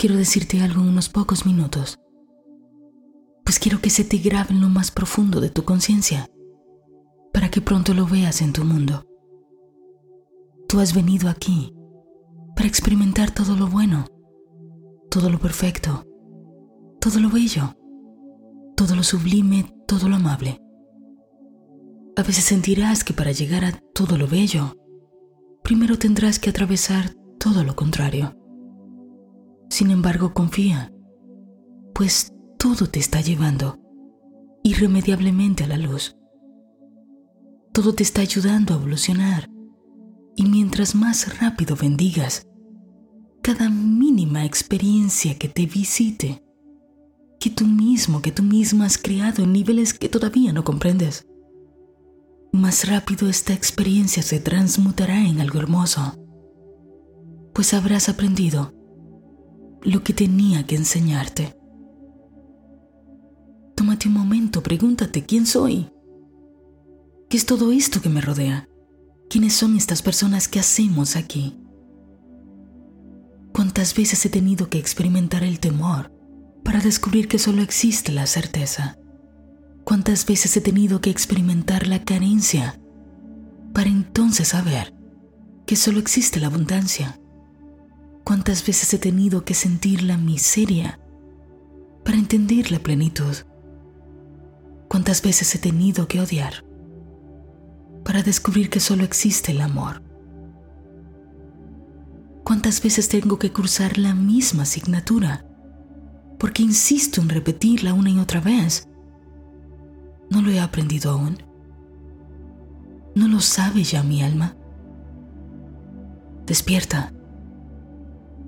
quiero decirte algo en unos pocos minutos, pues quiero que se te grabe en lo más profundo de tu conciencia, para que pronto lo veas en tu mundo. Tú has venido aquí para experimentar todo lo bueno, todo lo perfecto, todo lo bello, todo lo sublime, todo lo amable. A veces sentirás que para llegar a todo lo bello, primero tendrás que atravesar todo lo contrario. Sin embargo, confía, pues todo te está llevando irremediablemente a la luz. Todo te está ayudando a evolucionar y mientras más rápido bendigas cada mínima experiencia que te visite, que tú mismo, que tú misma has creado en niveles que todavía no comprendes, más rápido esta experiencia se transmutará en algo hermoso, pues habrás aprendido lo que tenía que enseñarte. Tómate un momento, pregúntate quién soy. ¿Qué es todo esto que me rodea? ¿Quiénes son estas personas que hacemos aquí? ¿Cuántas veces he tenido que experimentar el temor para descubrir que solo existe la certeza? ¿Cuántas veces he tenido que experimentar la carencia para entonces saber que solo existe la abundancia? ¿Cuántas veces he tenido que sentir la miseria para entender la plenitud? ¿Cuántas veces he tenido que odiar para descubrir que solo existe el amor? ¿Cuántas veces tengo que cursar la misma asignatura porque insisto en repetirla una y otra vez ¿No lo he aprendido aún? ¿No lo sabe ya mi alma? Despierta.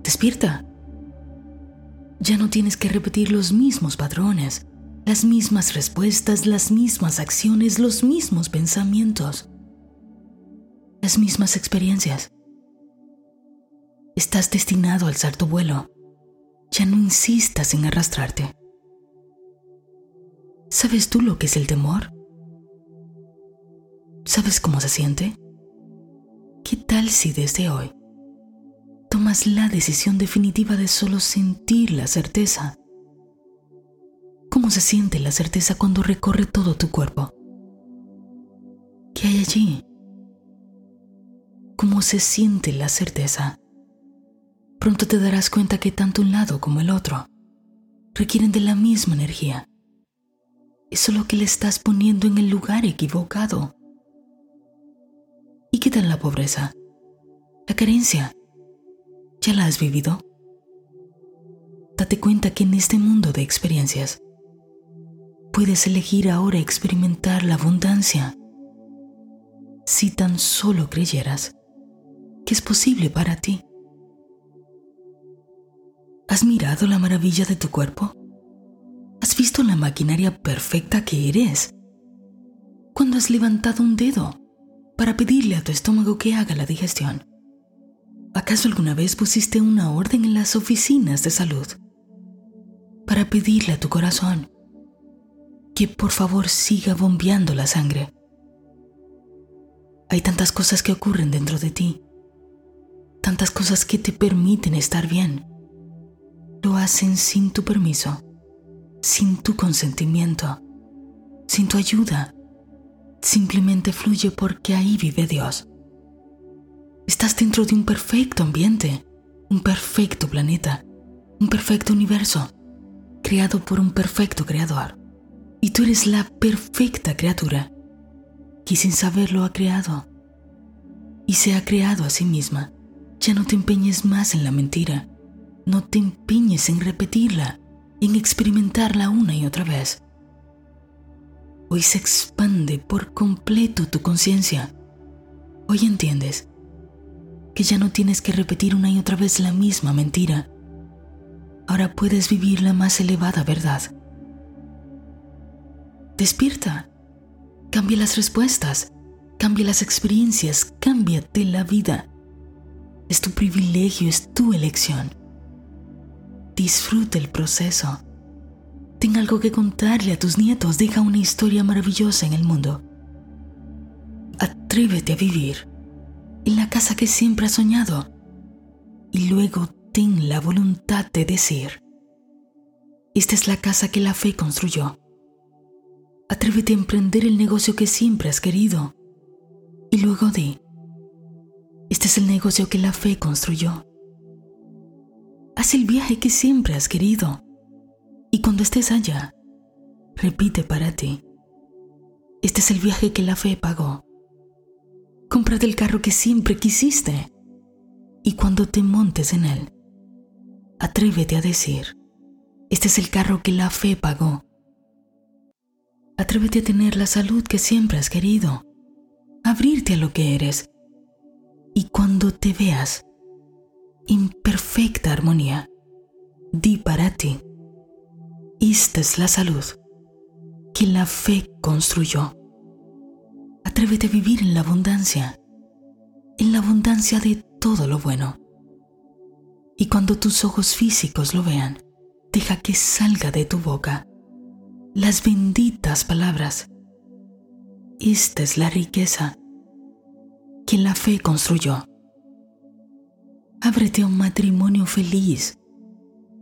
Despierta. Ya no tienes que repetir los mismos patrones, las mismas respuestas, las mismas acciones, los mismos pensamientos, las mismas experiencias. Estás destinado a alzar tu vuelo. Ya no insistas en arrastrarte. ¿Sabes tú lo que es el temor? ¿Sabes cómo se siente? ¿Qué tal si desde hoy tomas la decisión definitiva de solo sentir la certeza? ¿Cómo se siente la certeza cuando recorre todo tu cuerpo? ¿Qué hay allí? ¿Cómo se siente la certeza? Pronto te darás cuenta que tanto un lado como el otro requieren de la misma energía es solo que le estás poniendo en el lugar equivocado. ¿Y qué tal la pobreza? La carencia. ¿Ya la has vivido? Date cuenta que en este mundo de experiencias puedes elegir ahora experimentar la abundancia si tan solo creyeras que es posible para ti. ¿Has mirado la maravilla de tu cuerpo? ¿Has visto la maquinaria perfecta que eres? ¿Cuándo has levantado un dedo para pedirle a tu estómago que haga la digestión? ¿Acaso alguna vez pusiste una orden en las oficinas de salud para pedirle a tu corazón que por favor siga bombeando la sangre? Hay tantas cosas que ocurren dentro de ti, tantas cosas que te permiten estar bien. Lo hacen sin tu permiso sin tu consentimiento, sin tu ayuda. Simplemente fluye porque ahí vive Dios. Estás dentro de un perfecto ambiente, un perfecto planeta, un perfecto universo, creado por un perfecto creador. Y tú eres la perfecta criatura que sin saberlo ha creado. Y se ha creado a sí misma. Ya no te empeñes más en la mentira. No te empeñes en repetirla en experimentarla una y otra vez. Hoy se expande por completo tu conciencia. Hoy entiendes que ya no tienes que repetir una y otra vez la misma mentira. Ahora puedes vivir la más elevada verdad. Despierta. Cambia las respuestas. Cambia las experiencias. Cámbiate la vida. Es tu privilegio, es tu elección. Disfruta el proceso. Ten algo que contarle a tus nietos. Deja una historia maravillosa en el mundo. Atrévete a vivir en la casa que siempre has soñado. Y luego ten la voluntad de decir, esta es la casa que la fe construyó. Atrévete a emprender el negocio que siempre has querido. Y luego di, este es el negocio que la fe construyó. Haz el viaje que siempre has querido. Y cuando estés allá, repite para ti, este es el viaje que la fe pagó. Cómprate el carro que siempre quisiste. Y cuando te montes en él, atrévete a decir, este es el carro que la fe pagó. Atrévete a tener la salud que siempre has querido, abrirte a lo que eres. Y cuando te veas en perfecta armonía, di para ti, esta es la salud que la fe construyó. Atrévete a vivir en la abundancia, en la abundancia de todo lo bueno. Y cuando tus ojos físicos lo vean, deja que salga de tu boca las benditas palabras. Esta es la riqueza que la fe construyó. Ábrete a un matrimonio feliz,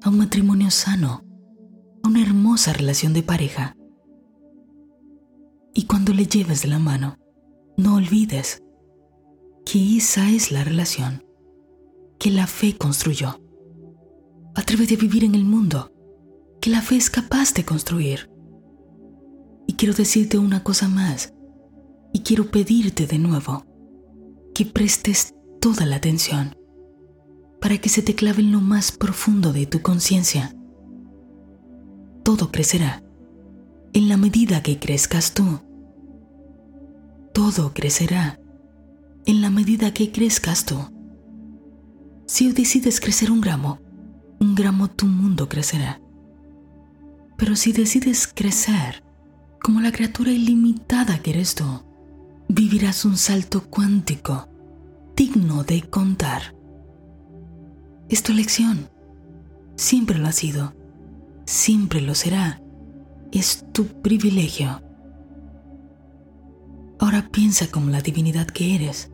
a un matrimonio sano, a una hermosa relación de pareja. Y cuando le lleves de la mano, no olvides que esa es la relación que la fe construyó. Atrévete a vivir en el mundo que la fe es capaz de construir. Y quiero decirte una cosa más, y quiero pedirte de nuevo que prestes toda la atención para que se te clave en lo más profundo de tu conciencia. Todo crecerá en la medida que crezcas tú. Todo crecerá en la medida que crezcas tú. Si decides crecer un gramo, un gramo tu mundo crecerá. Pero si decides crecer como la criatura ilimitada que eres tú, vivirás un salto cuántico digno de contar. Es tu elección. Siempre lo ha sido. Siempre lo será. Es tu privilegio. Ahora piensa como la divinidad que eres.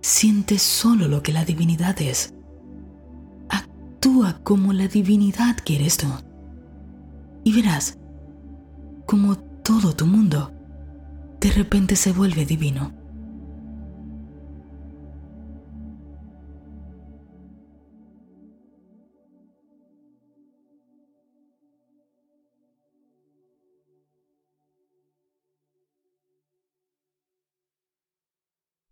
Siente solo lo que la divinidad es. Actúa como la divinidad que eres tú. Y verás como todo tu mundo de repente se vuelve divino.